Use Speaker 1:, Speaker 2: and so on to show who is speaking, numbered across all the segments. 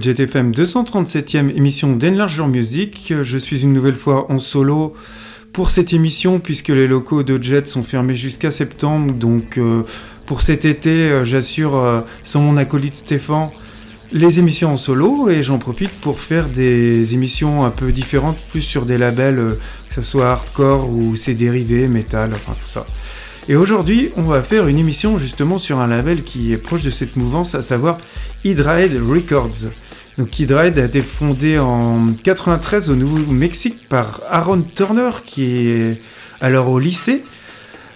Speaker 1: JTFM 237e émission d'Enlarge Your Music. Je suis une nouvelle fois en solo pour cette émission puisque les locaux de Jet sont fermés jusqu'à septembre. Donc euh, pour cet été, euh, j'assure euh, sans mon acolyte Stéphane les émissions en solo et j'en profite pour faire des émissions un peu différentes, plus sur des labels, que ce soit hardcore ou ses dérivés, metal, enfin tout ça. Et aujourd'hui, on va faire une émission justement sur un label qui est proche de cette mouvance, à savoir Hydrahead Records. Donc Hydrahead a été fondé en 93 au Nouveau-Mexique par Aaron Turner, qui est alors au lycée.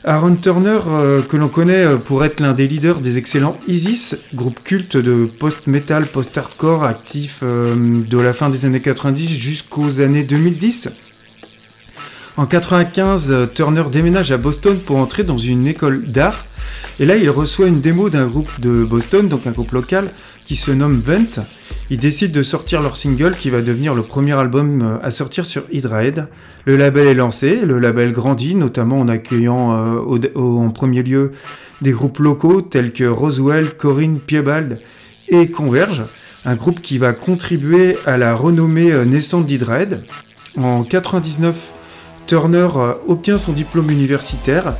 Speaker 1: Aaron Turner, euh, que l'on connaît euh, pour être l'un des leaders des excellents Isis, groupe culte de post-metal, post-hardcore actif euh, de la fin des années 90 jusqu'aux années 2010. En 95, euh, Turner déménage à Boston pour entrer dans une école d'art. Et là, il reçoit une démo d'un groupe de Boston, donc un groupe local, qui se nomme Vent. Ils décident de sortir leur single qui va devenir le premier album euh, à sortir sur Hydrahead. Le label est lancé, le label grandit, notamment en accueillant euh, en premier lieu des groupes locaux tels que Roswell, Corinne, Piebald et Converge, un groupe qui va contribuer à la renommée naissante d'Hydrahead. En 99, Turner euh, obtient son diplôme universitaire.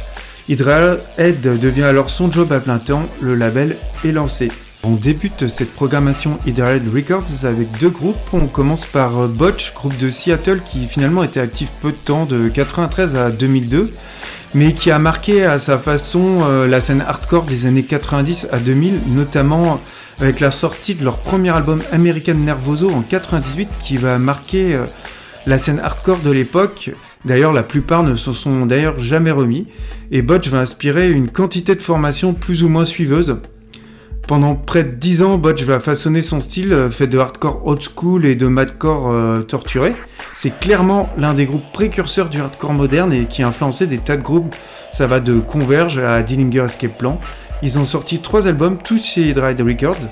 Speaker 1: Hydrahead devient alors son job à plein temps, le label est lancé. On débute cette programmation Hydrahead Records avec deux groupes. On commence par euh, Botch, groupe de Seattle qui finalement était actif peu de temps, de 93 à 2002, mais qui a marqué à sa façon euh, la scène hardcore des années 90 à 2000, notamment avec la sortie de leur premier album American Nervoso en 98 qui va marquer la scène hardcore de l'époque D'ailleurs, la plupart ne se sont d'ailleurs jamais remis, et Botch va inspirer une quantité de formations plus ou moins suiveuses. Pendant près de 10 ans, Botch va façonner son style, euh, fait de hardcore old school et de madcore euh, torturé. C'est clairement l'un des groupes précurseurs du hardcore moderne et qui a influencé des tas de groupes. Ça va de Converge à Dillinger Escape Plan. Ils ont sorti trois albums, tous chez Dry Records.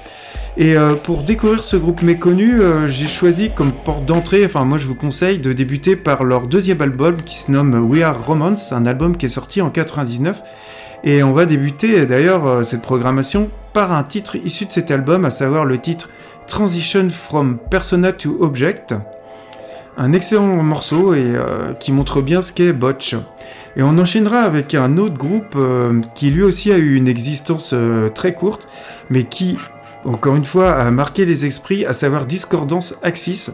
Speaker 1: Et euh, pour découvrir ce groupe méconnu, j'ai choisi comme porte d'entrée, enfin moi je vous conseille de débuter par leur deuxième album qui se nomme We Are Romance, un album qui est sorti en 99. Et on va débuter d'ailleurs euh, cette programmation par un titre issu de cet album, à savoir le titre Transition from Persona to Object. Un excellent morceau et qui montre bien ce qu'est Botch. Et on enchaînera avec un autre groupe qui lui aussi a eu une existence très courte, mais qui encore une fois, a marqué les esprits, à savoir Discordance Axis.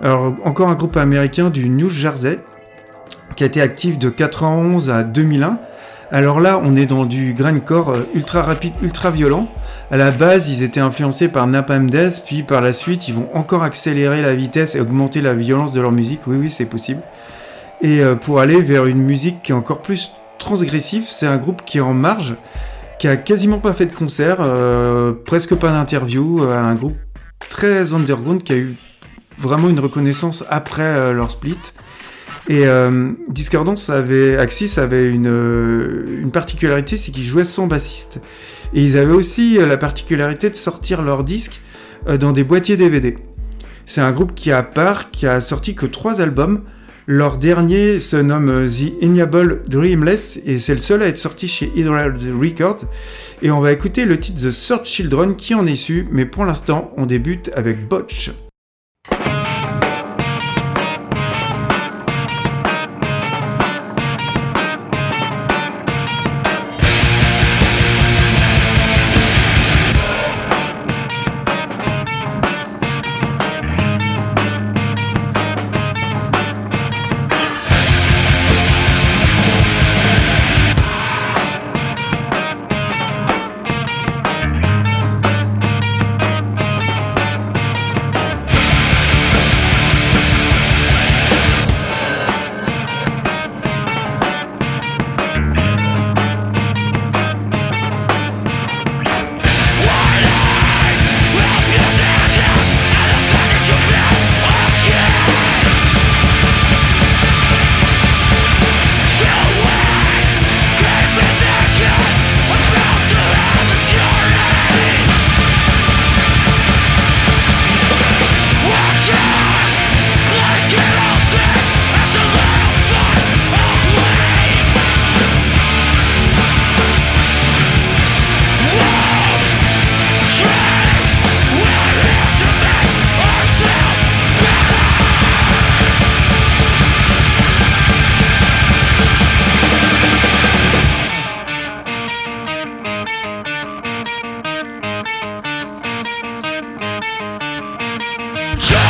Speaker 1: Alors, encore un groupe américain du New Jersey, qui a été actif de 91 à 2001. Alors là, on est dans du grindcore euh, ultra rapide, ultra violent. À la base, ils étaient influencés par Napalm Death, puis par la suite, ils vont encore accélérer la vitesse et augmenter la violence de leur musique. Oui, oui, c'est possible. Et euh, pour aller vers une musique qui est encore plus transgressive, c'est un groupe qui est en marge, qui a quasiment pas fait de concert, euh, presque pas d'interview, un groupe très underground qui a eu vraiment une reconnaissance après leur split. Et Discordance avait, Axis avait une, une particularité, c'est qu'ils jouaient sans bassiste. Et ils avaient aussi la particularité de sortir leurs disques dans des boîtiers DVD. C'est un groupe qui a part, qui a sorti que trois albums, leur dernier se nomme euh, The Enable Dreamless et c'est le seul à être sorti chez Hydra Records. Et on va écouter le titre The Search Children qui en est issu, mais pour l'instant on débute avec Botch.
Speaker 2: Shut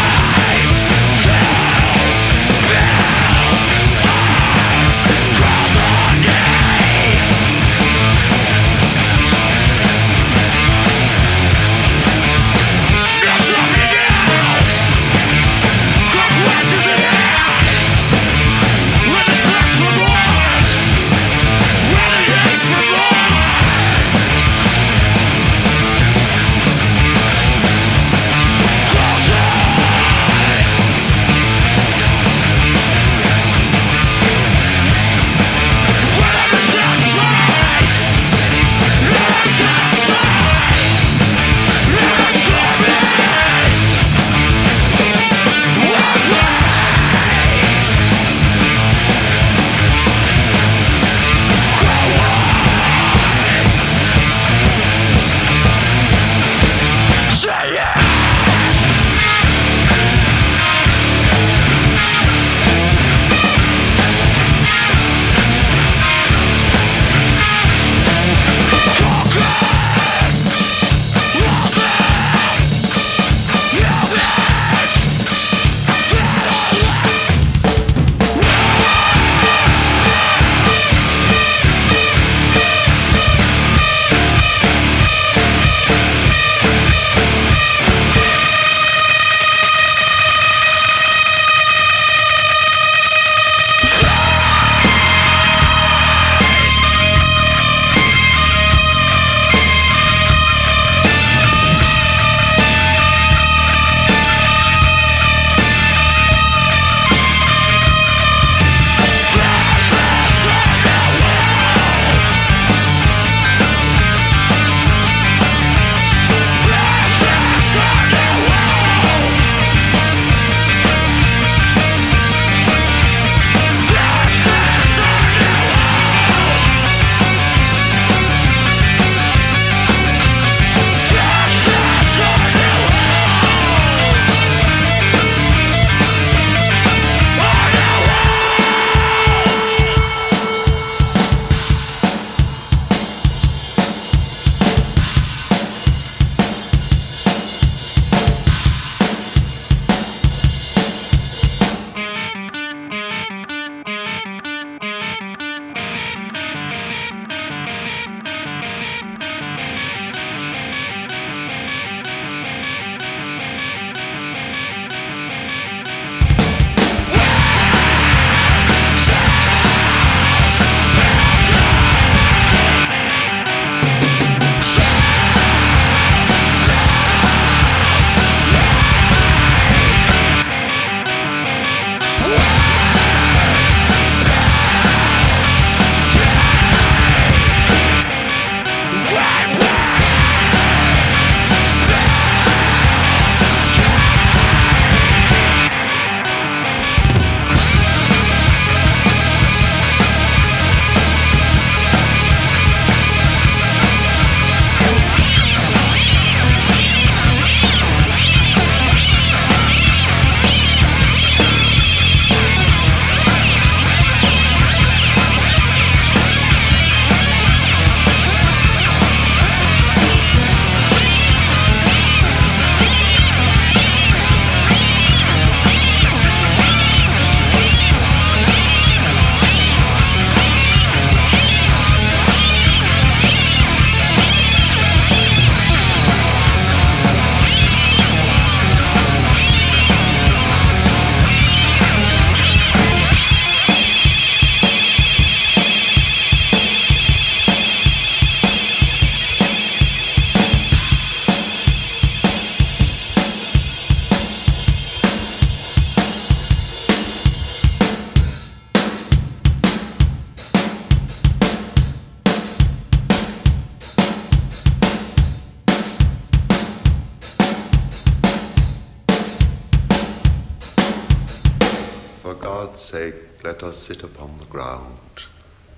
Speaker 2: ground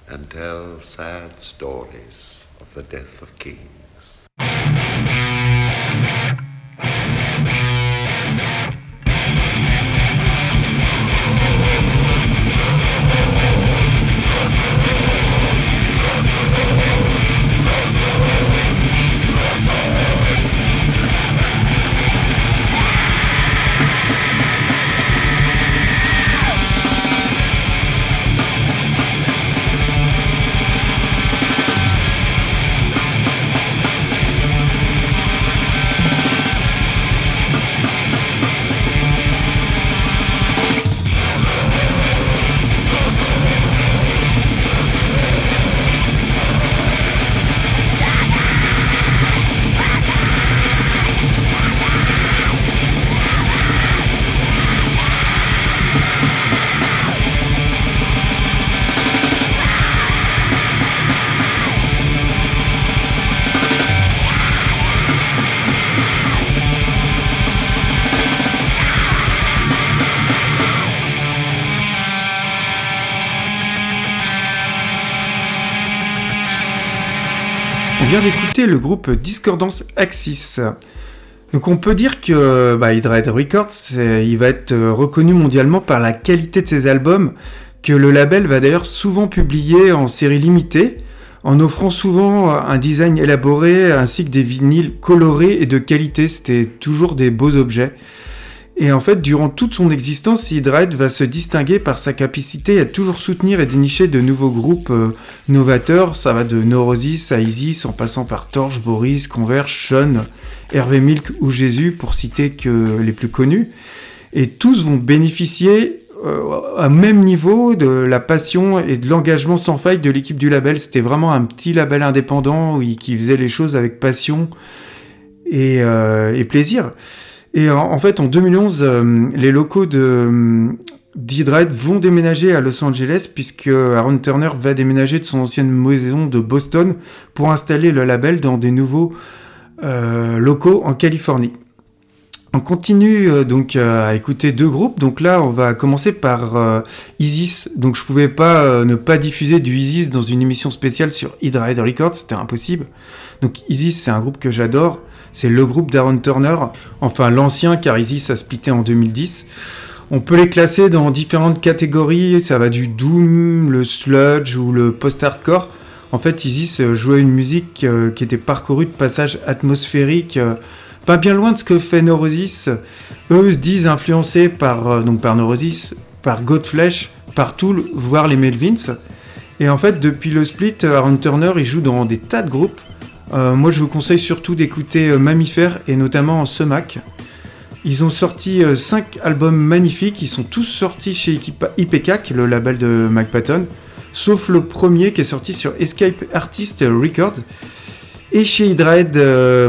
Speaker 2: and tell sad stories of the death of kings.
Speaker 1: Vient d'écouter le groupe Discordance Axis. Donc on peut dire que bah, Hydrahead Records, il va être reconnu mondialement par la qualité de ses albums, que le label va d'ailleurs souvent publier en série limitée, en offrant souvent un design élaboré ainsi que des vinyles colorés et de qualité. C'était toujours des beaux objets. Et en fait, durant toute son existence, Hydrahead va se distinguer par sa capacité à toujours soutenir et dénicher de nouveaux groupes euh, novateurs. Ça va de Neurosis à Isis, en passant par Torch, Boris, Converge, Sean, Hervé Milk ou Jésus, pour citer que les plus connus. Et tous vont bénéficier euh, à même niveau de la passion et de l'engagement sans faille de l'équipe du label. C'était vraiment un petit label indépendant qui faisait les choses avec passion et, euh, et plaisir. Et en, fait, en 2011, euh, les locaux de euh, vont déménager à Los Angeles puisque Aaron Turner va déménager de son ancienne maison de Boston pour installer le label dans des nouveaux euh, locaux en Californie. On continue donc à écouter deux groupes. Donc là, on va commencer par Isis. Donc je pouvais pas ne pas diffuser du Isis dans une émission spéciale sur Hydrate Records, c'était impossible. Donc Isis, c'est un groupe que j'adore. C'est le groupe d'Aaron Turner, enfin l'ancien car Isis a splitté en 2010. On peut les classer dans différentes catégories, ça va du doom, le sludge ou le post-hardcore. En fait, Isis jouait une musique euh, qui était parcourue de passages atmosphériques, euh, pas bien loin de ce que fait Neurosis. Eux se disent influencés par, euh, donc par Neurosis, par Godflesh, par Tool, voire les Melvins. Et en fait, depuis le split, Aaron Turner, il joue dans des tas de groupes. Euh, moi, je vous conseille surtout d'écouter euh, Mammifère et notamment Semac. Ils ont sorti 5 euh, albums magnifiques, ils sont tous sortis chez IPCAC, le label de Mike Patton, sauf le premier qui est sorti sur Escape Artist Records. Et chez Hydrahead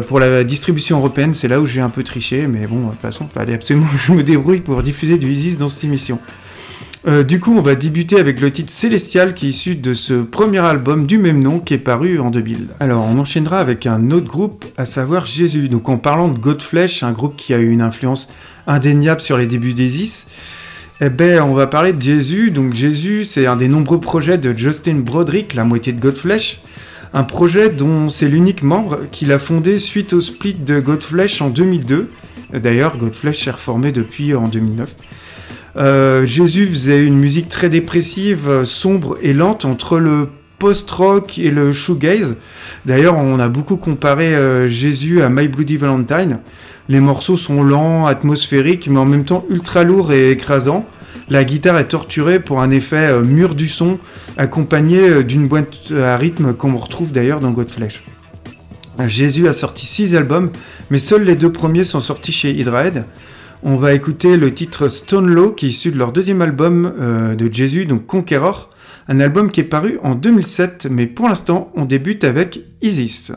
Speaker 1: pour la distribution européenne, c'est là où j'ai un peu triché, mais bon, de toute façon, fallait absolument que je me débrouille pour diffuser du Isis dans cette émission. Euh, du coup, on va débuter avec le titre Célestial qui est issu de ce premier album du même nom qui est paru en 2000. Alors, on enchaînera avec un autre groupe, à savoir Jésus. Donc, en parlant de Godflesh, un groupe qui a eu une influence indéniable sur les débuts d'Isis, eh ben, on va parler de Jésus. Donc, Jésus, c'est un des nombreux projets de Justin Broderick, la moitié de Godflesh. Un projet dont c'est l'unique membre qu'il a fondé suite au split de Godflesh en 2002. D'ailleurs, Godflesh s'est reformé depuis en 2009. Euh, Jésus faisait une musique très dépressive, euh, sombre et lente entre le post-rock et le shoegaze. D'ailleurs, on a beaucoup comparé euh, Jésus à My Bloody Valentine. Les morceaux sont lents, atmosphériques, mais en même temps ultra lourds et écrasants. La guitare est torturée pour un effet mur du son, accompagné d'une boîte à rythme qu'on retrouve d'ailleurs dans Godflesh. Jésus a sorti 6 albums, mais seuls les deux premiers sont sortis chez Hydrahead. On va écouter le titre Stone Low qui est issu de leur deuxième album euh, de Jésus, donc Conqueror, un album qui est paru en 2007, mais pour l'instant on débute avec Isis.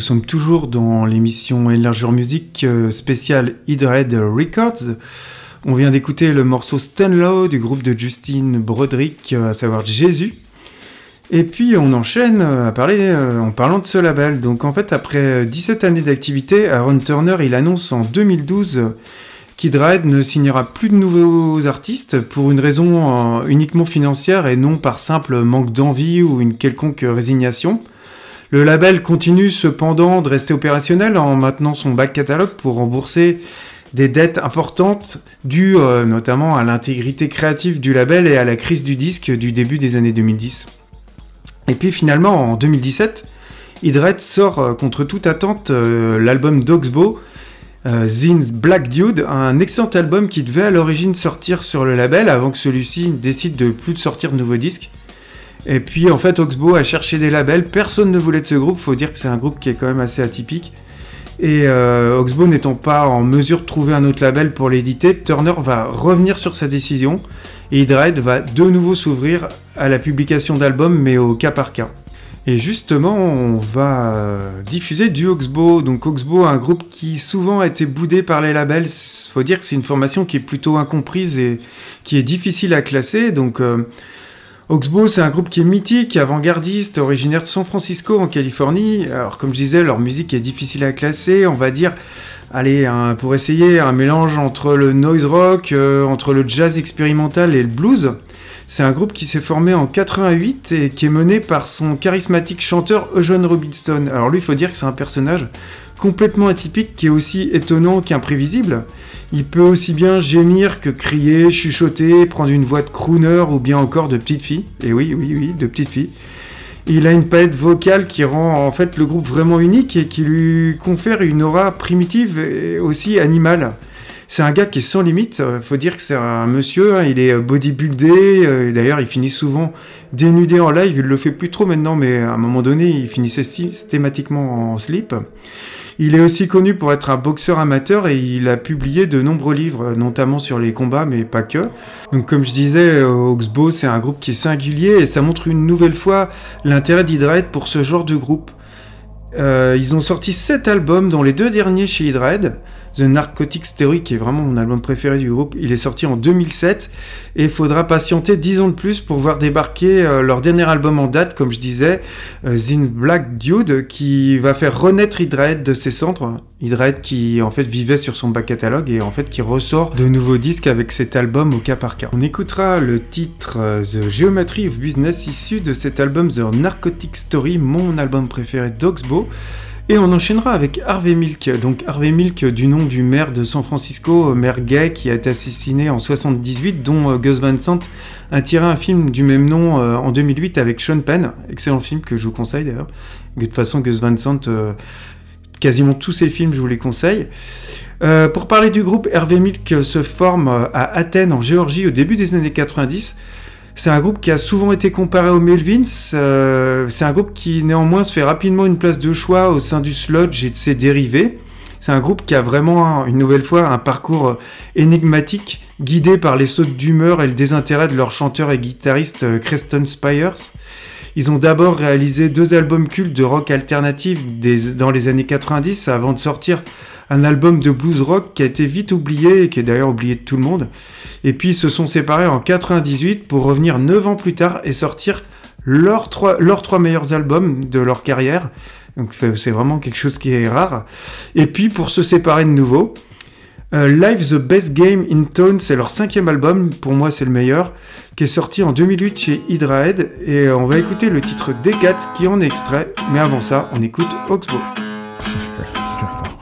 Speaker 1: Nous sommes toujours dans l'émission Enlargeur Music euh, spéciale Hydred Records. On vient d'écouter le morceau Stanlow du groupe de Justine Broderick, euh, à savoir Jésus. Et puis on enchaîne euh, à parler en parlant de ce label. Donc en fait, après 17 années d'activité, Aaron Turner il annonce en 2012 qu'Hydred ne signera plus de nouveaux artistes pour une raison uniquement financière et non par simple manque d'envie ou une quelconque résignation. Le label continue cependant de rester opérationnel en maintenant son back catalogue pour rembourser des dettes importantes dues euh, notamment à l'intégrité créative du label et à la crise du disque du début des années 2010. Et puis finalement en 2017, Hydred sort euh, contre toute attente euh, l'album d'Oxbow, Zin's Black Dude, un excellent album qui devait à l'origine sortir sur le label avant que celui-ci décide de plus de sortir de nouveaux disques. Et puis en fait, Oxbow a cherché des labels, personne ne voulait de ce groupe, faut dire que c'est un groupe qui est quand même assez atypique. Et euh, Oxbow n'étant pas en mesure de trouver un autre label pour l'éditer, Turner va revenir sur sa décision et Hydride va de nouveau s'ouvrir à la publication d'albums, mais au cas par cas. Et justement, on va euh, diffuser du Oxbow. Donc Oxbow, un groupe qui souvent a été boudé par les labels. Faut dire que c'est une formation qui est plutôt incomprise et qui est difficile à classer. Donc euh, Oxbow, c'est un groupe qui est mythique, avant-gardiste, originaire de San Francisco en Californie. Alors, comme je disais, leur musique est difficile à classer. On va dire, allez, pour essayer un mélange entre le noise rock, euh, entre le jazz expérimental et le blues. C'est un groupe qui s'est formé en 88 et qui est mené par son charismatique chanteur Eugene Robinson. Alors lui, il faut dire que c'est un personnage complètement atypique qui est aussi étonnant qu'imprévisible. Il peut aussi bien gémir que crier, chuchoter, prendre une voix de crooner ou bien encore de petite fille. Et oui, oui, oui, de petite fille. Il a une palette vocale qui rend en fait le groupe vraiment unique et qui lui confère une aura primitive et aussi animale. C'est un gars qui est sans limite. Euh, faut dire que c'est un monsieur. Hein, il est bodybuildé. Euh, d'ailleurs, il finit souvent dénudé en live. Il le fait plus trop maintenant, mais à un moment donné, il finissait systématiquement en slip. Il est aussi connu pour être un boxeur amateur et il a publié de nombreux livres, notamment sur les combats, mais pas que. Donc comme je disais, Oxbow, c'est un groupe qui est singulier et ça montre une nouvelle fois l'intérêt d'Hydred pour ce genre de groupe. Euh, ils ont sorti 7 albums, dont les deux derniers chez Hydred. The Narcotics Theory, qui est vraiment mon album préféré du groupe, il est sorti en 2007 et il faudra patienter 10 ans de plus pour voir débarquer euh, leur dernier album en date, comme je disais, euh, Zin Black Dude, qui va faire renaître Hydrahead de ses centres. Hydrahead qui en fait vivait sur son back catalogue et en fait qui ressort de nouveaux disques avec cet album au cas par cas. On écoutera le titre euh, The Geometry of Business issu de cet album The Narcotics Story, mon album préféré d'Oxbow. Et on enchaînera avec Harvey Milk. Donc Harvey Milk du nom du maire de San Francisco, maire gay qui a été assassiné en 78, dont euh, Gus Van Sant a tiré un film du même nom euh, en 2008 avec Sean Penn. Excellent film que je vous conseille d'ailleurs. De toute façon, Gus Van Sant, euh, quasiment tous ses films, je vous les conseille. pour parler du groupe, Harvey Milk se forme à Athènes en Géorgie au début des années 90. C'est un groupe qui a souvent été comparé aux Melvins. Euh, c'est un groupe qui néanmoins se fait rapidement une place de choix au sein du sludge et de ses dérivés. C'est un groupe qui a vraiment, une nouvelle fois, un parcours énigmatique, guidé par les sautes d'humeur et le désintérêt de leur chanteur et guitariste euh, Creston Spires. Ils ont d'abord réalisé deux albums cultes de rock alternatif dans les années 90 avant de sortir un album de blues rock qui a été vite oublié et qui est d'ailleurs oublié de tout le monde. Et puis ils se sont séparés en 98 pour revenir 9 ans plus tard et sortir leurs trois, leurs trois meilleurs albums de leur carrière. Donc c'est vraiment quelque chose qui est rare. Et puis pour se séparer de nouveau, euh, Live the Best Game in Tone, c'est leur cinquième album, pour moi c'est le meilleur, qui est sorti en 2008 chez Hydrahead. Et on va écouter le titre Decats qui en est extrait. Mais avant ça, on écoute Oxbow.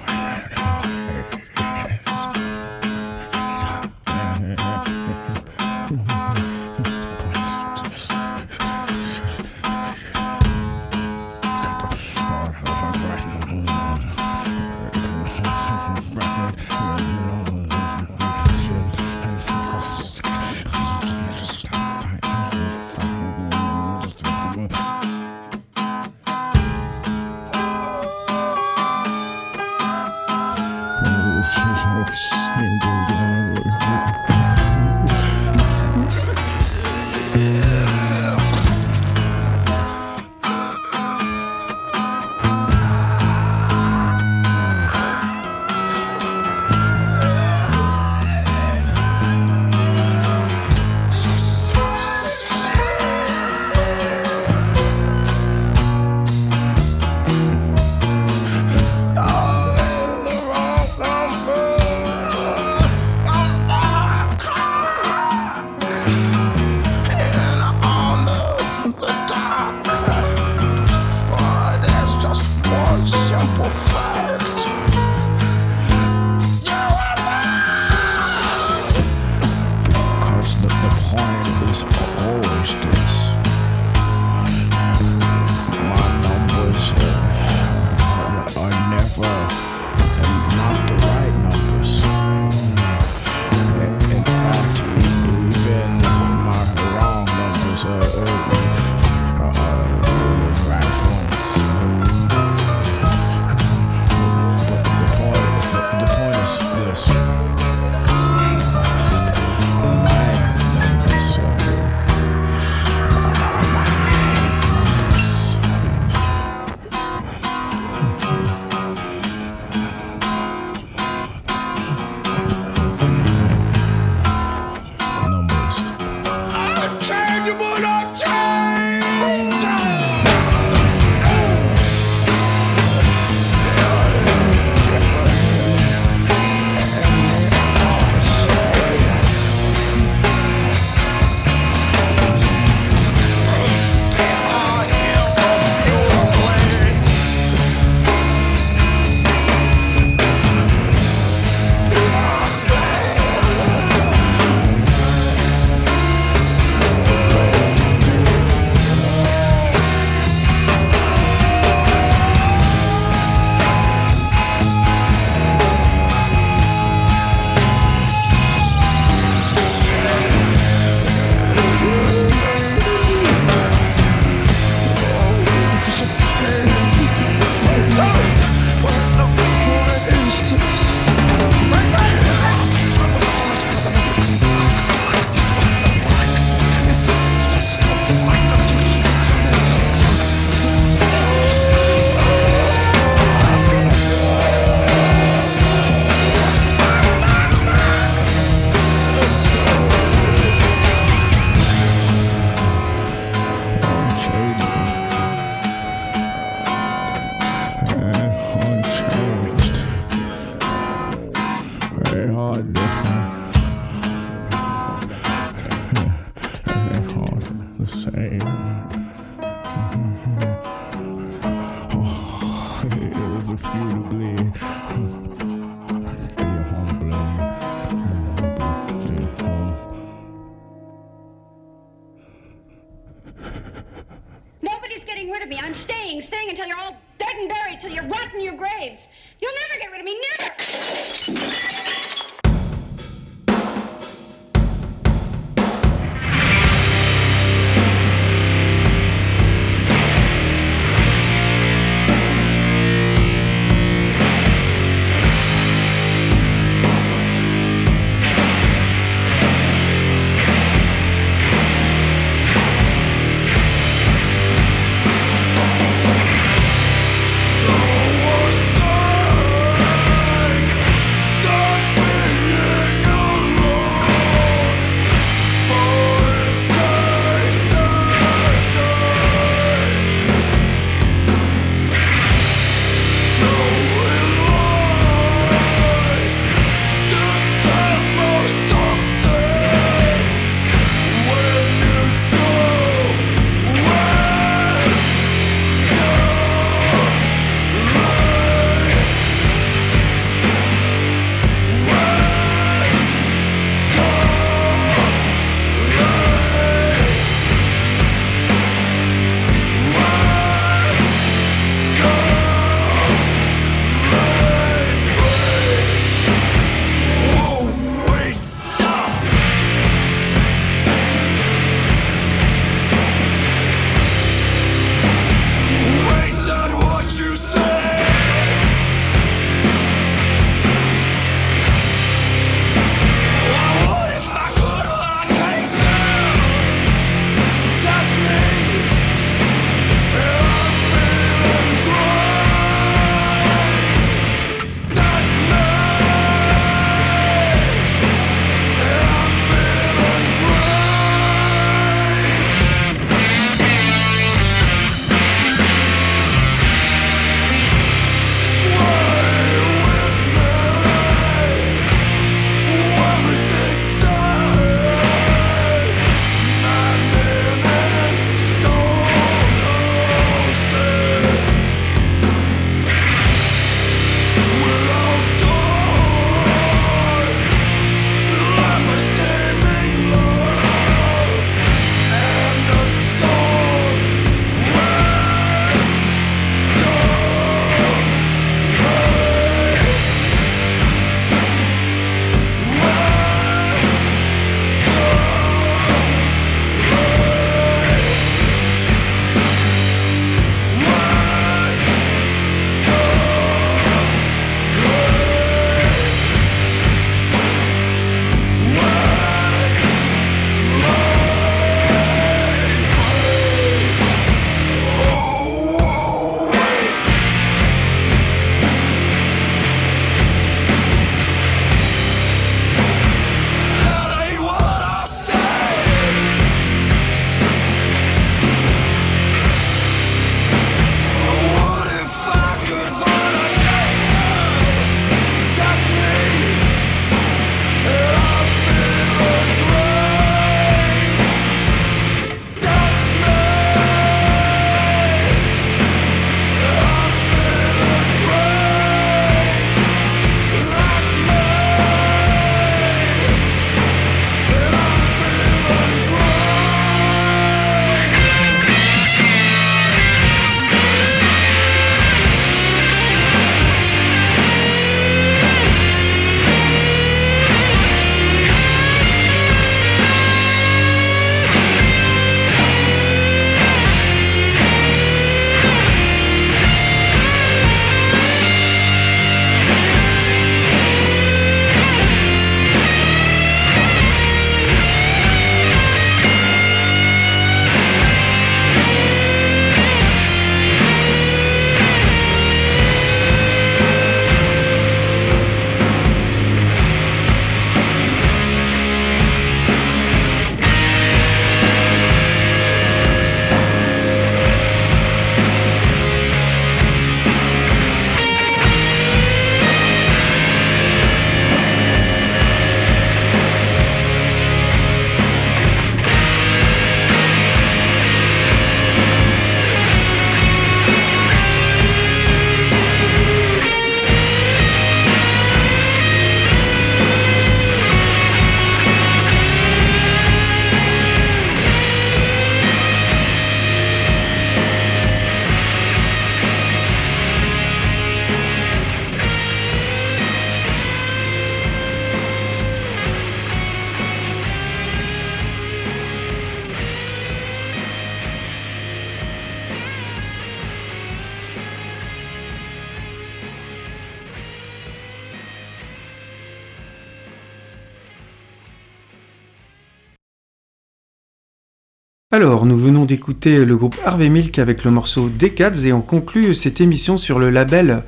Speaker 1: Alors, nous venons d'écouter le groupe Harvey Milk avec le morceau Decades et on conclut cette émission sur le label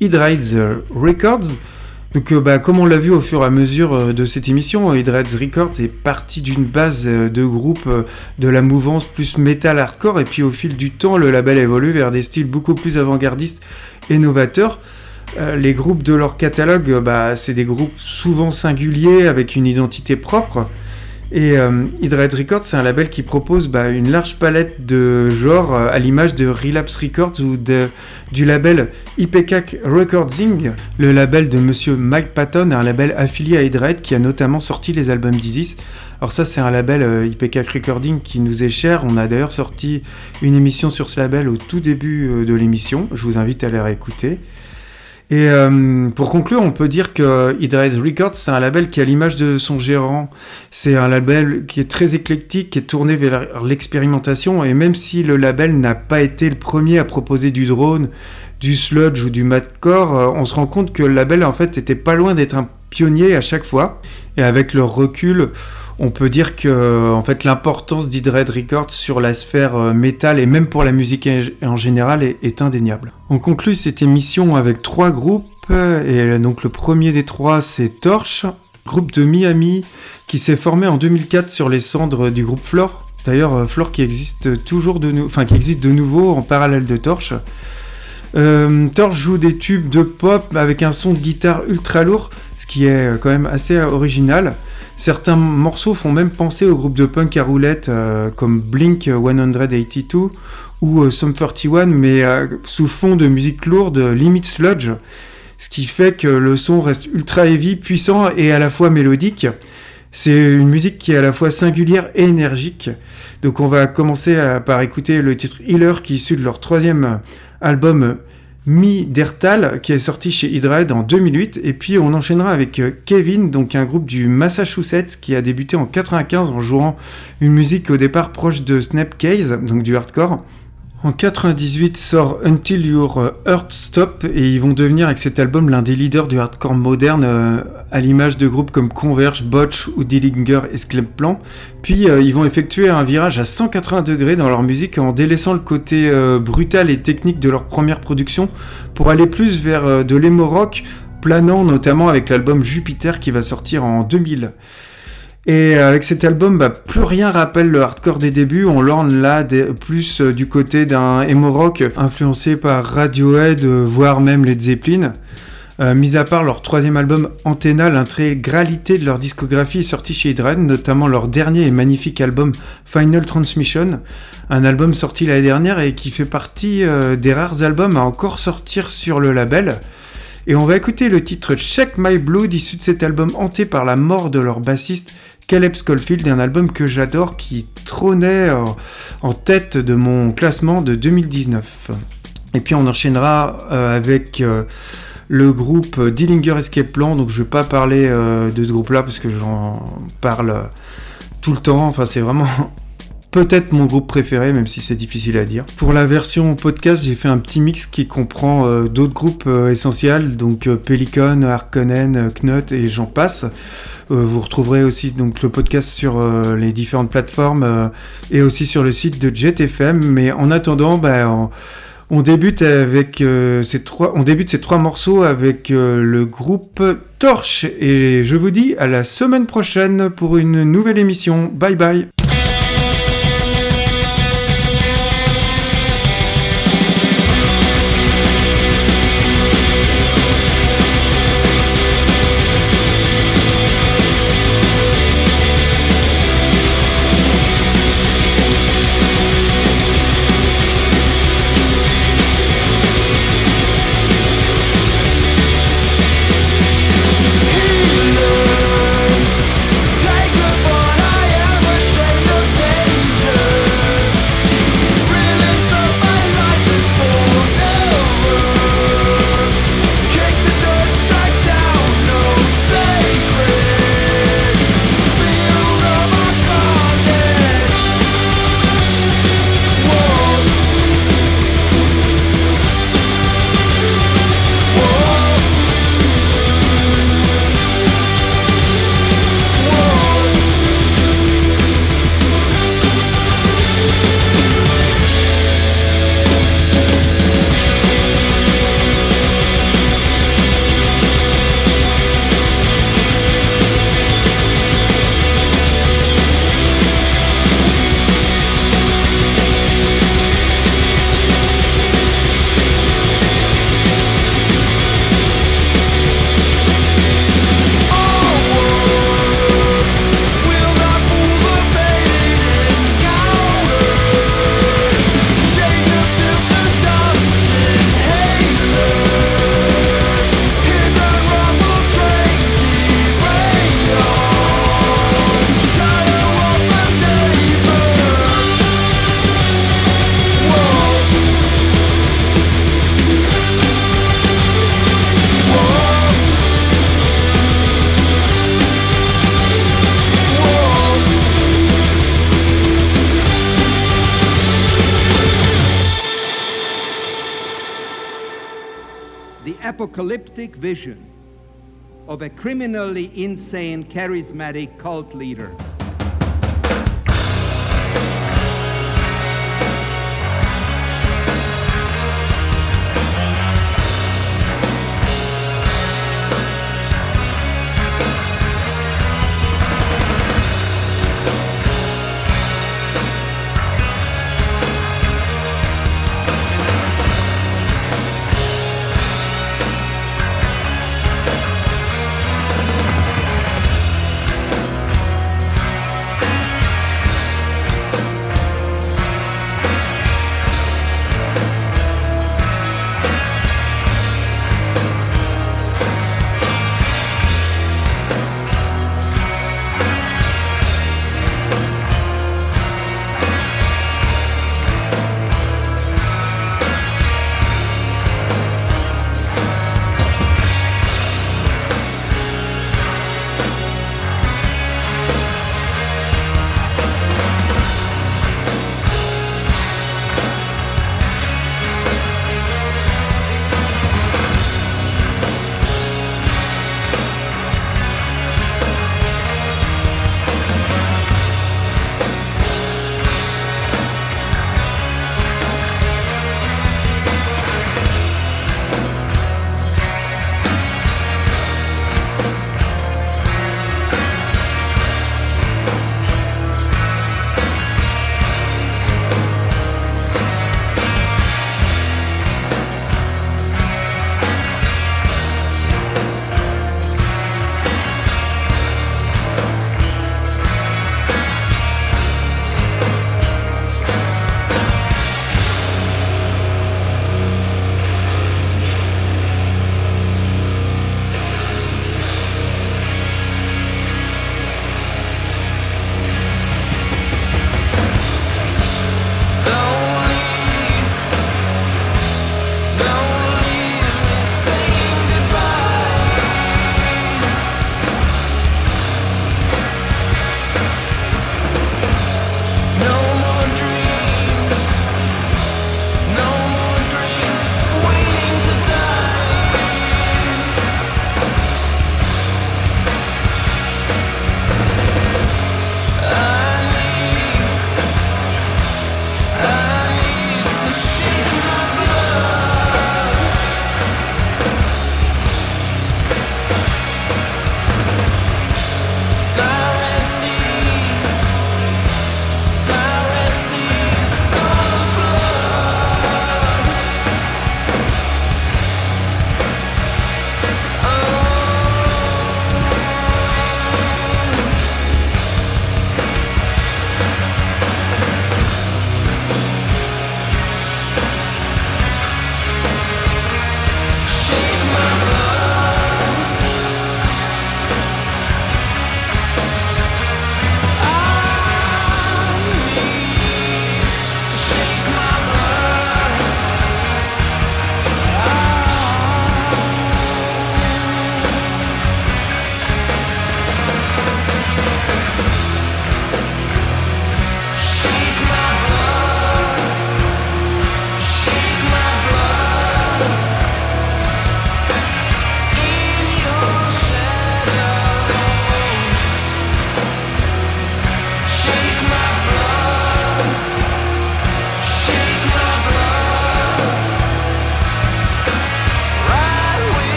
Speaker 1: Hydrates Records. Donc, euh, bah, comme on l'a vu au fur et à mesure euh, de cette émission, Hydrates Records est parti d'une base euh, de groupe de la mouvance plus metal hardcore et puis au fil du temps, le label évolue vers des styles beaucoup plus avant-gardistes et novateurs. les groupes de leur catalogue, bah, c'est des groupes souvent singuliers avec une identité propre. Et euh, Records, c'est un label qui propose bah, une large palette de genres euh, à l'image de Relapse Records ou de, du label IPK Recording, le label de monsieur Mike Patton, un label affilié à Hydrate qui a notamment sorti les albums d'Isis. Alors ça, c'est un label euh, IPK Recording qui nous est cher. On a d'ailleurs sorti une émission sur ce label au tout début de l'émission. Je vous invite à la réécouter. Et euh, pour conclure, on peut dire que Hydrate Records, c'est un label qui a l'image de son gérant. C'est un label qui est très éclectique, qui est tourné vers l'expérimentation. Et même si le label n'a pas été le premier à proposer du drone, du sludge ou du madcore, euh, on se rend compte que le label en fait était pas loin d'être un pionnier à chaque fois. Et avec le recul, on peut dire que en fait l'importance d'Hydrate Records sur la sphère euh, métal et même pour la musique en général est, indéniable. On conclut cette émission avec trois groupes et donc le premier des trois c'est Torch, groupe de Miami qui s'est formé en 2004 sur les cendres du groupe Flore. D'ailleurs euh, Flore qui existe toujours de nouveau en parallèle de Torch. Euh, Torch joue des tubes de pop avec un son de guitare ultra lourd, ce qui est quand même assez original. Certains morceaux font même penser au groupe de punk à roulette euh, comme Blink 182 ou euh, Sum 41, mais euh, sous fond de musique lourde, limite sludge, ce qui fait que le son reste ultra heavy, puissant et à la fois mélodique. C'est une musique qui est à la fois singulière et énergique. Donc on va commencer par écouter le titre Healer qui est issu de leur troisième album Mi Dertal qui est sorti chez Hydrahead en 2008 et puis on enchaînera avec euh, Kevin donc un groupe du Massachusetts qui a débuté en 95 en jouant une musique au départ proche de Snapcase donc du hardcore en 98 sort Until Your Heart Stop et ils vont devenir avec cet album l'un des leaders du hardcore moderne euh, à l'image de groupes comme Converge, Botch ou Dillinger et Plan. Puis euh, ils vont effectuer un virage à 180 degrés dans leur musique en délaissant le côté euh, brutal et technique de leur première production pour aller plus vers de l'emo rock planant notamment avec l'album Jupiter qui va sortir en 2000. Et avec cet album, bah, plus rien rappelle le hardcore des débuts. On l'orne là plus euh, du côté d'un emo rock influencé par Radiohead, euh, voire même les Zeppelin. Euh, mis à part leur troisième album Antenna, l'intégralité de leur discographie est sortie chez Hydrane, notamment leur dernier et magnifique album Final Transmission, un album sorti l'année dernière et qui fait partie des rares albums à encore sortir sur le label. Et on va écouter le titre Check My Blood issu de cet album hanté par la mort de leur bassiste Caleb Schofield, un album que j'adore qui trônait en tête de mon classement de 2019. Et puis on enchaînera euh, avec euh, le groupe Dillinger Escape Plan, donc je vais pas parler euh, de ce groupe-là parce que j'en parle tout le temps, enfin c'est vraiment peut-être mon groupe préféré, même si c'est difficile à dire. Pour la version podcast, j'ai fait un petit mix qui comprend d'autres groupes essentiels, donc Pelican, Harkonnen, Knut et j'en passe. Euh, vous retrouverez aussi donc le podcast sur euh, les différentes plateformes euh, et aussi sur le site de JetFM. Mais en attendant, bah, on, débute avec ces trois, on débute ces trois morceaux avec le groupe Torche et je vous dis à la semaine prochaine pour une nouvelle émission. Bye bye.
Speaker 3: Apocalyptic vision of a criminally insane, charismatic cult leader.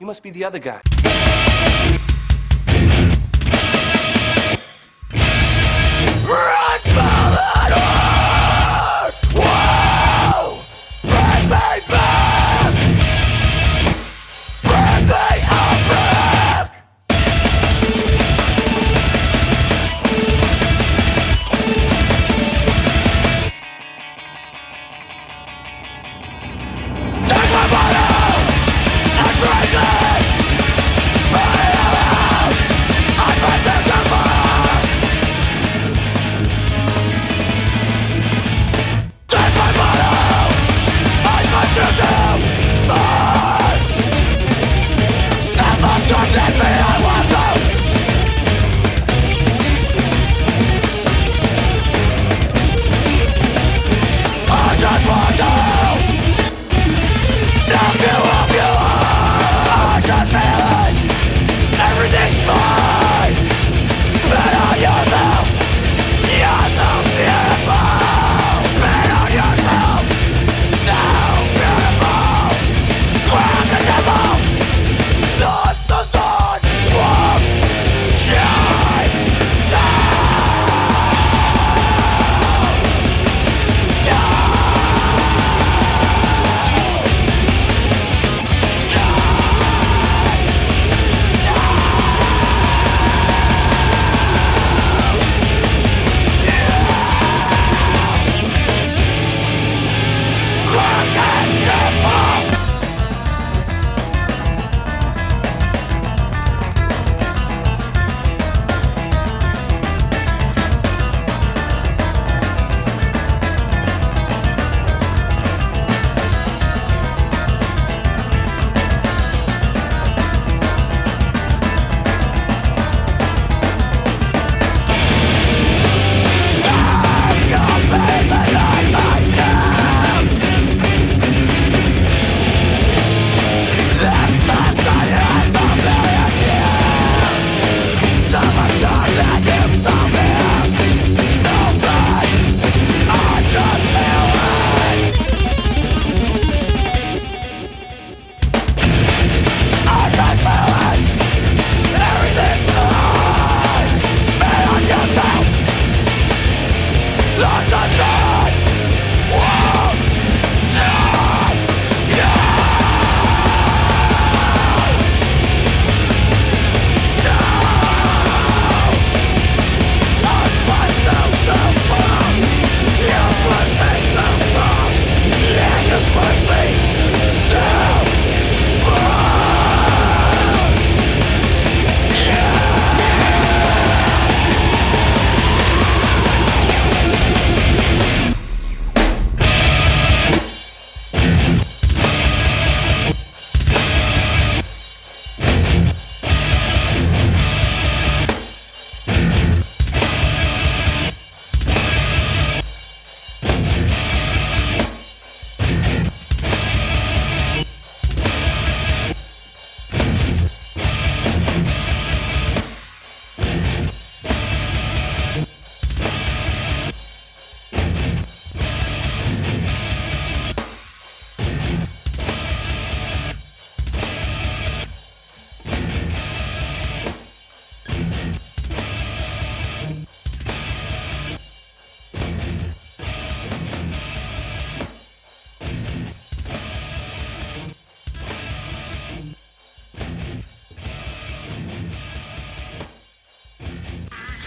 Speaker 4: You must be the other guy.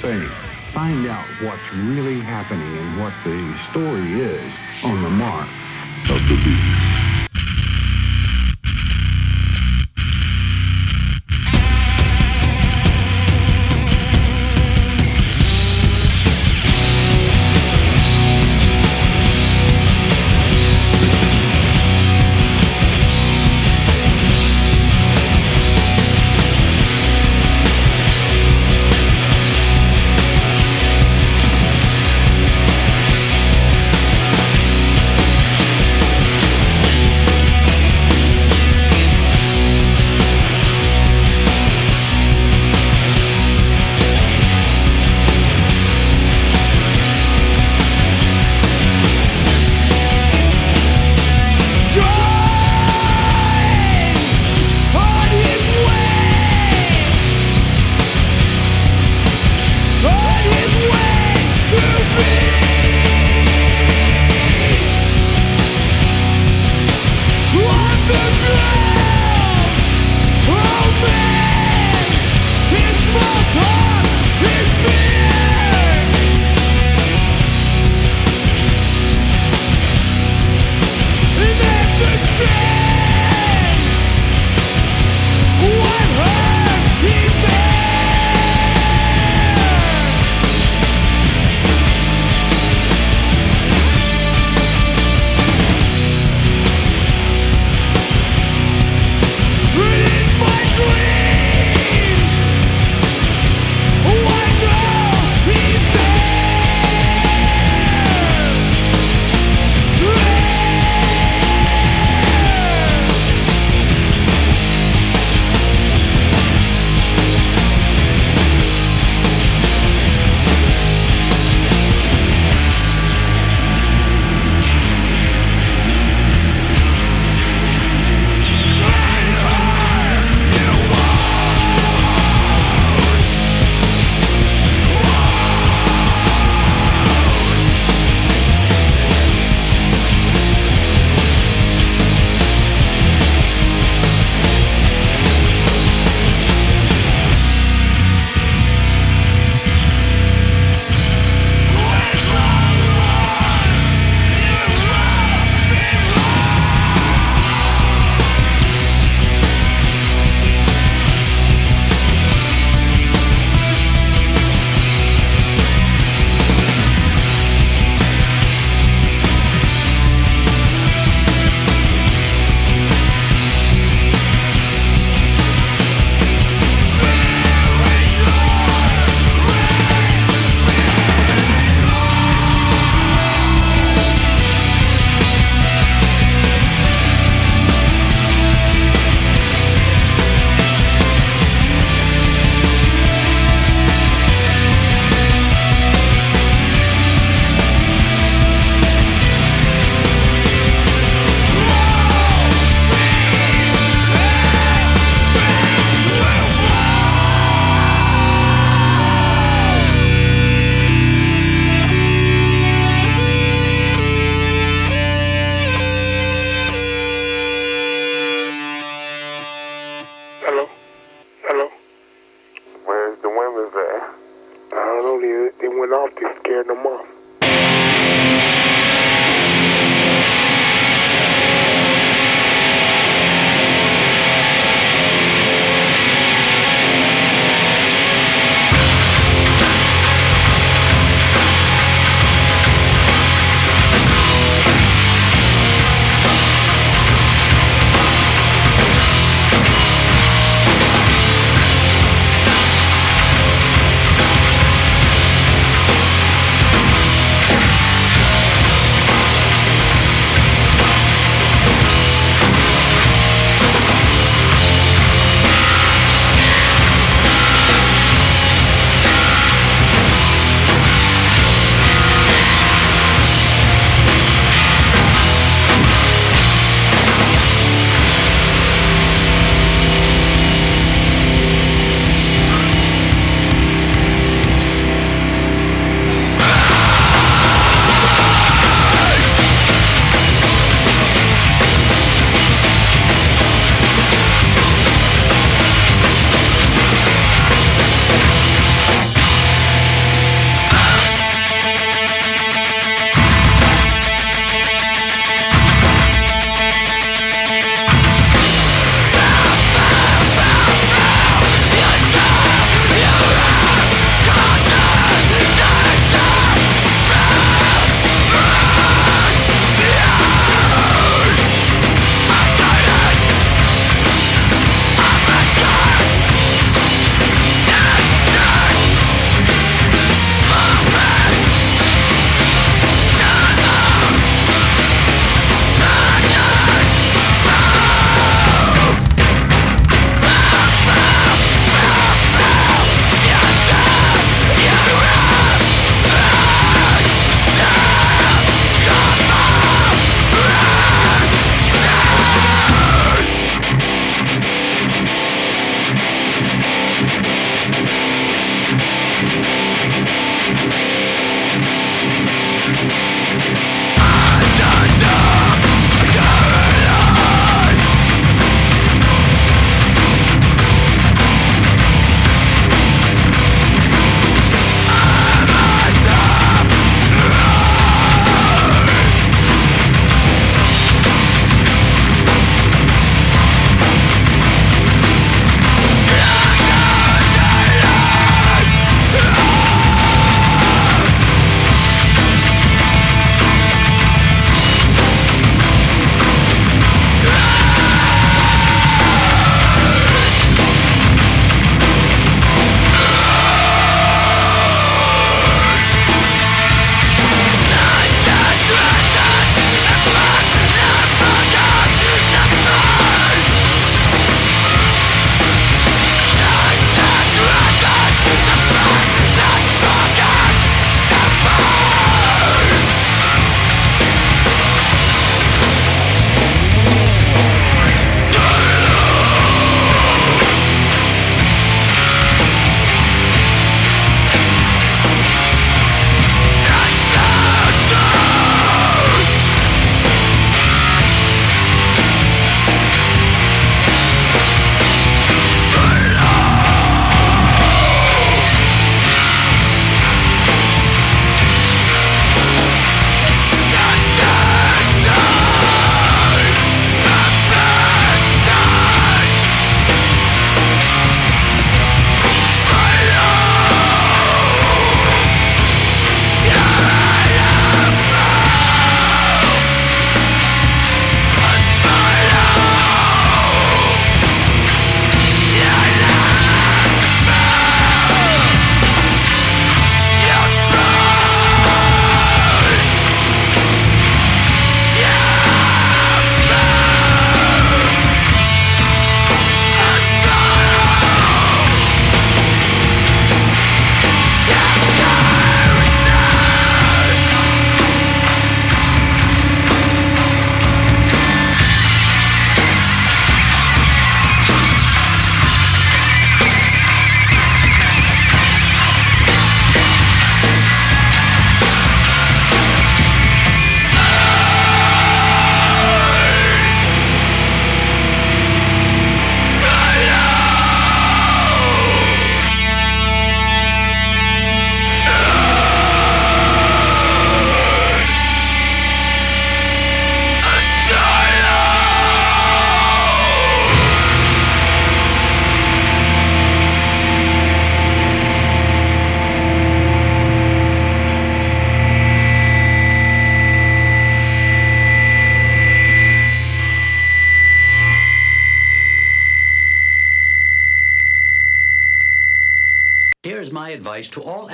Speaker 5: Find out what's really happening and what the story is on the mark of the beast.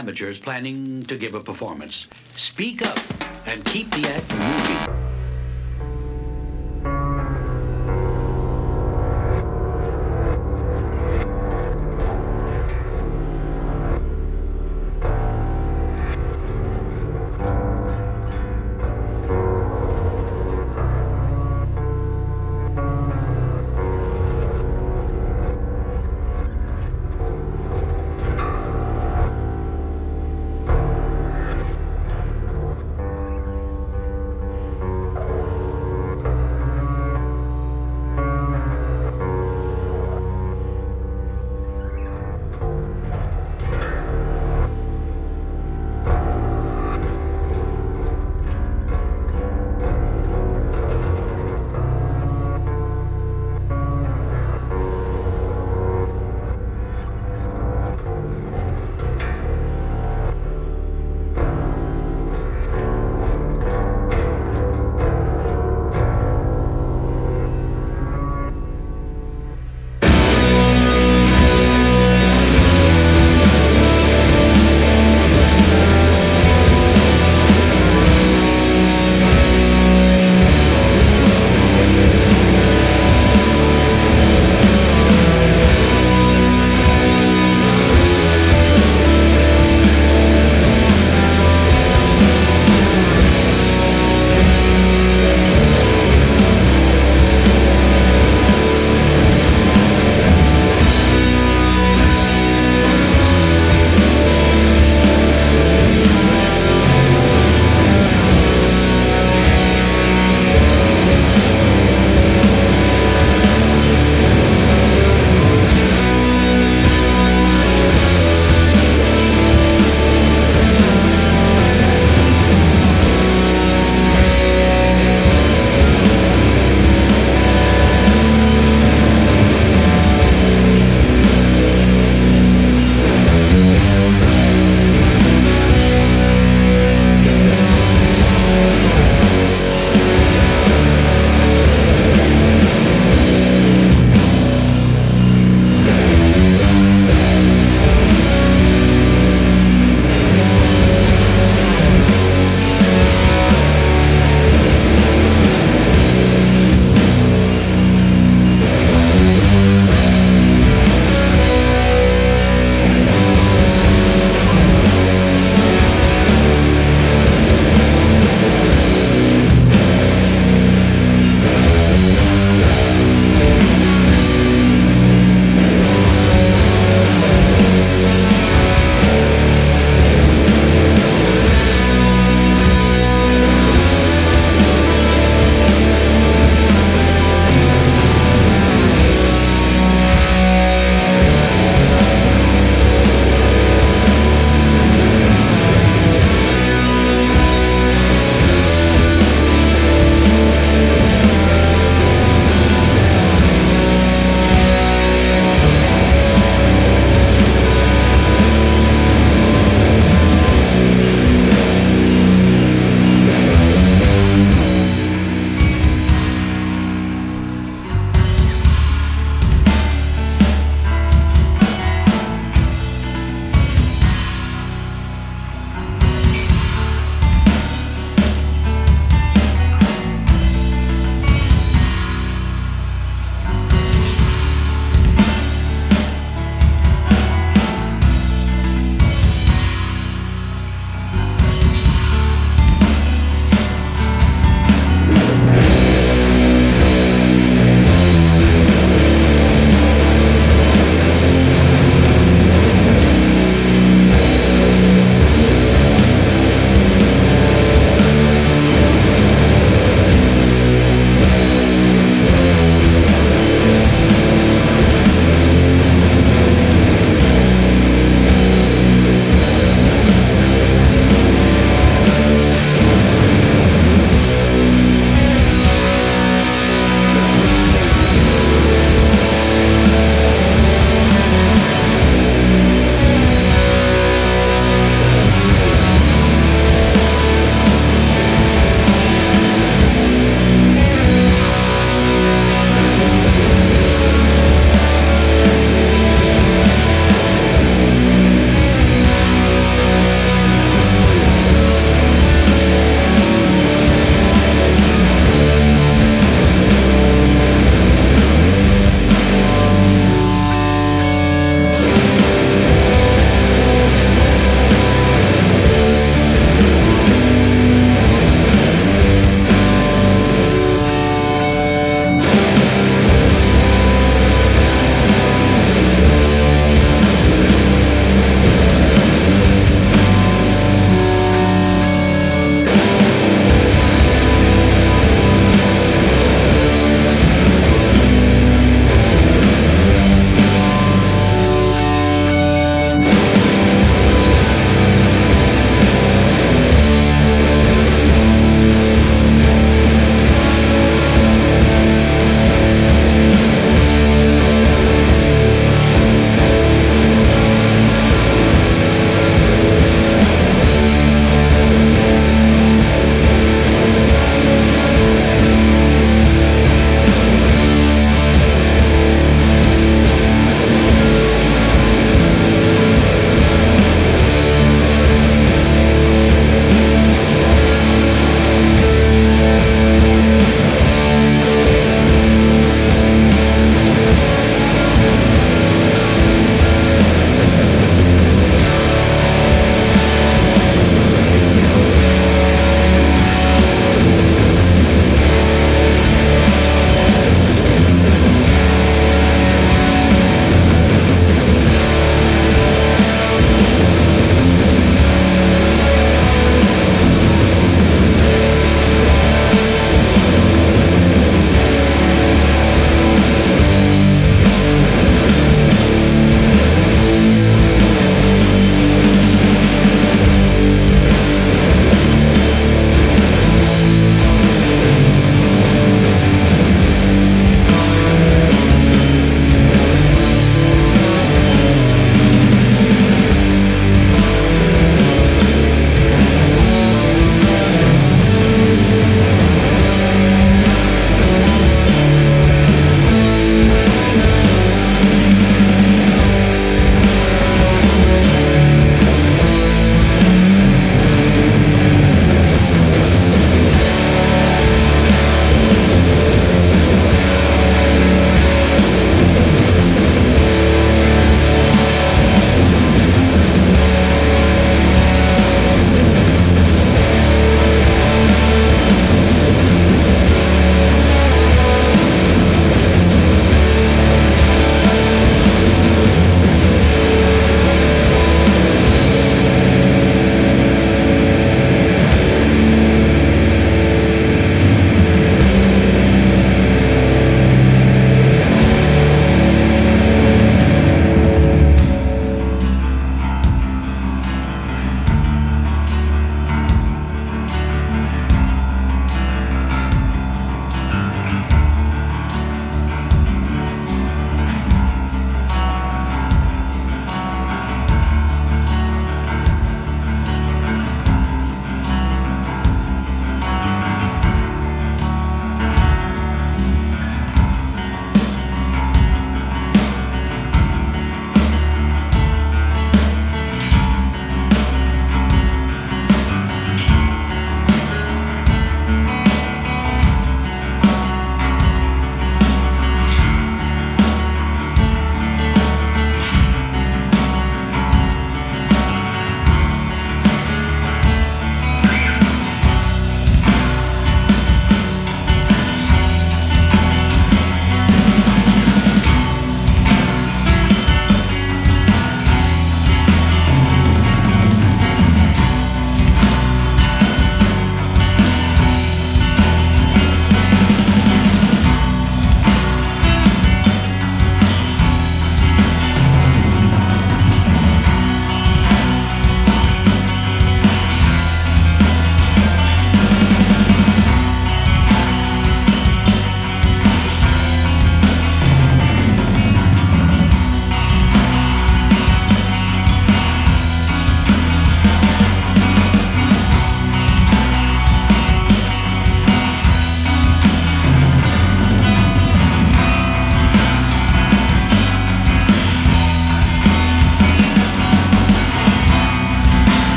Speaker 6: Amateurs planning to give a performance. Speak up and keep the act moving.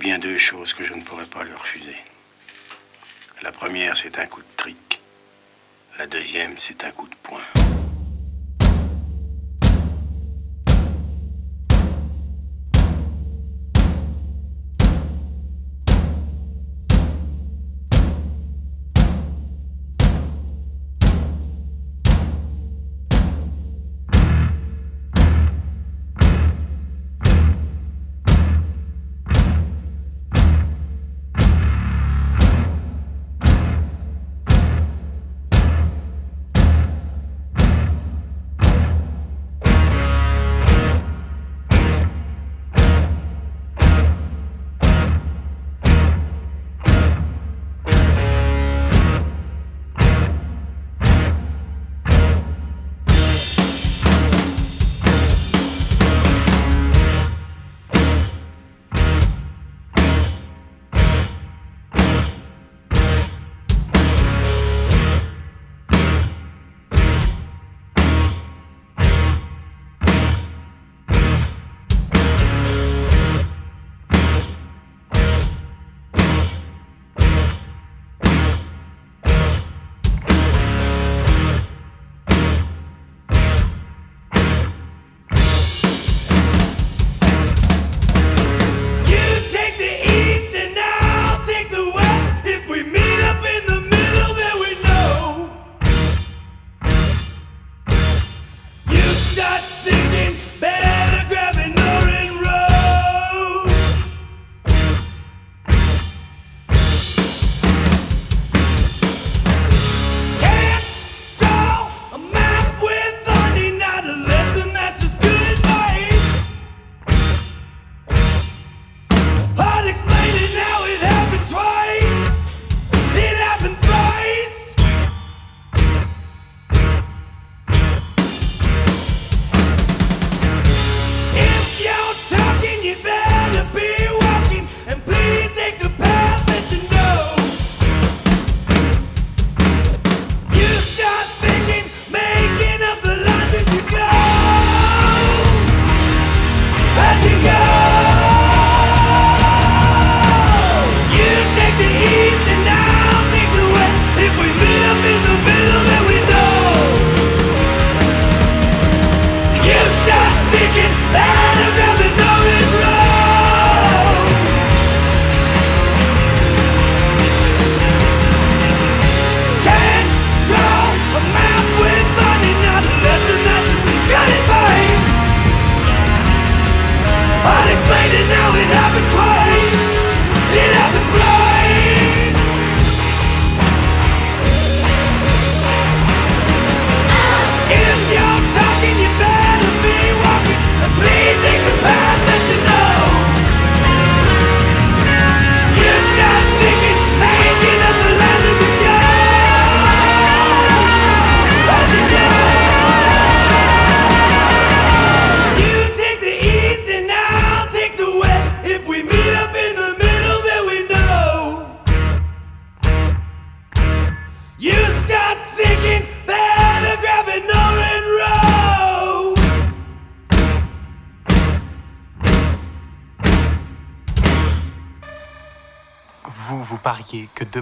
Speaker 5: Bien deux choses que je ne pourrais pas lui refuser. La première, c'est un coup de trick. La deuxième, c'est un coup de poing.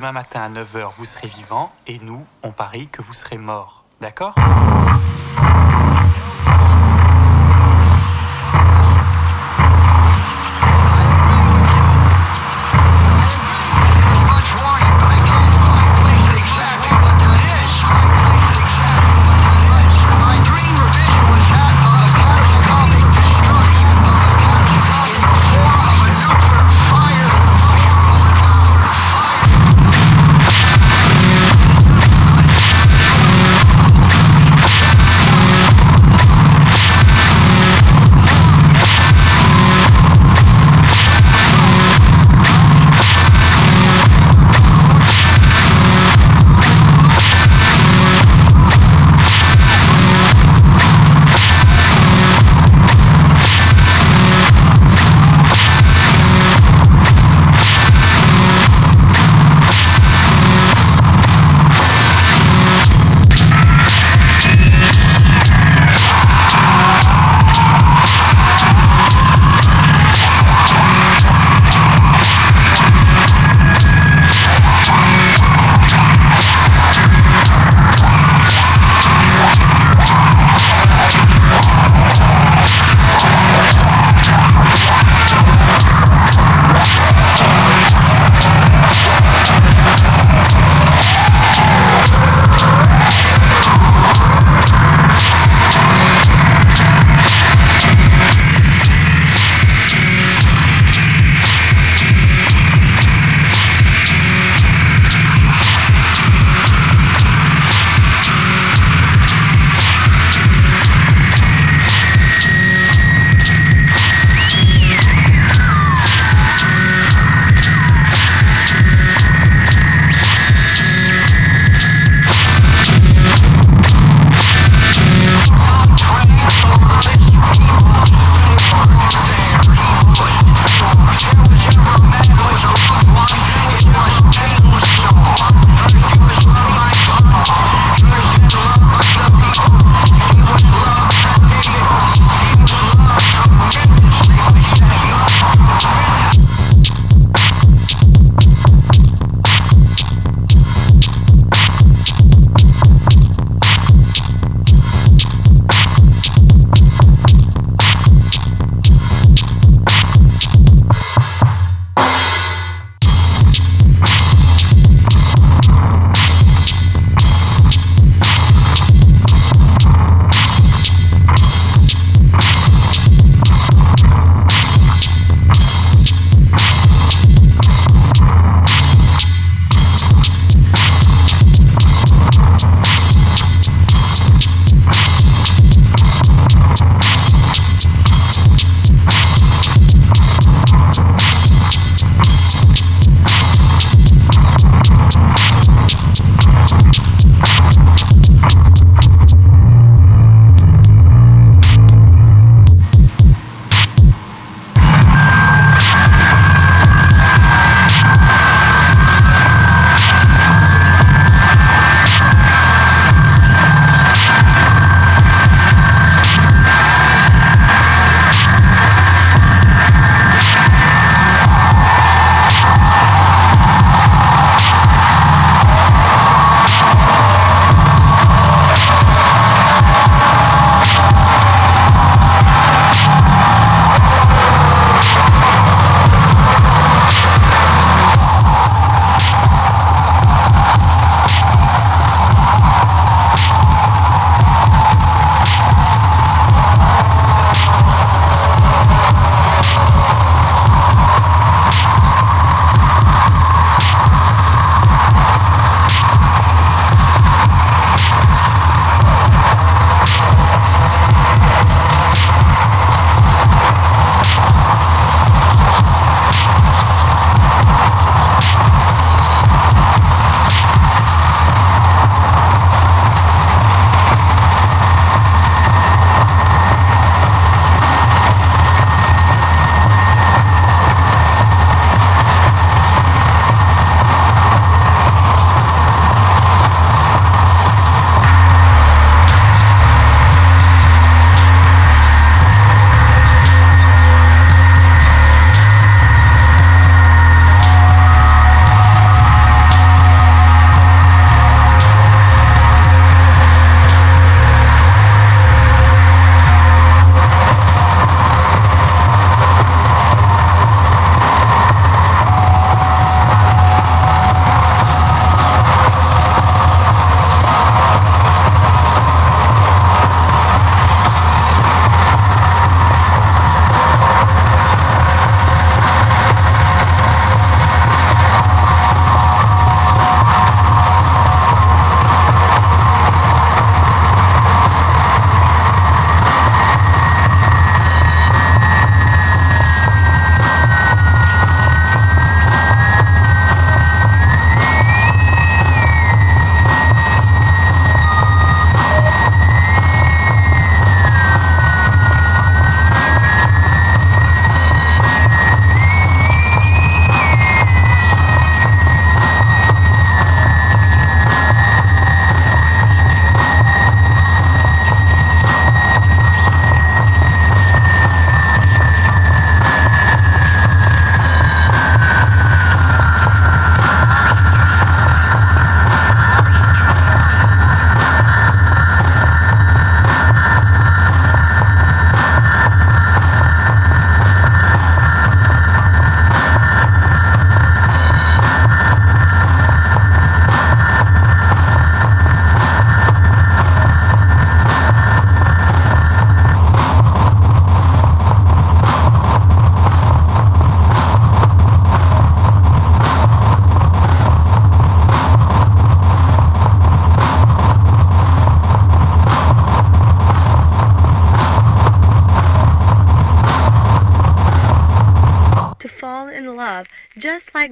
Speaker 7: Demain matin à 9h vous serez vivant et nous, on parie que vous serez mort. D'accord?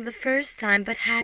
Speaker 8: the first time, but had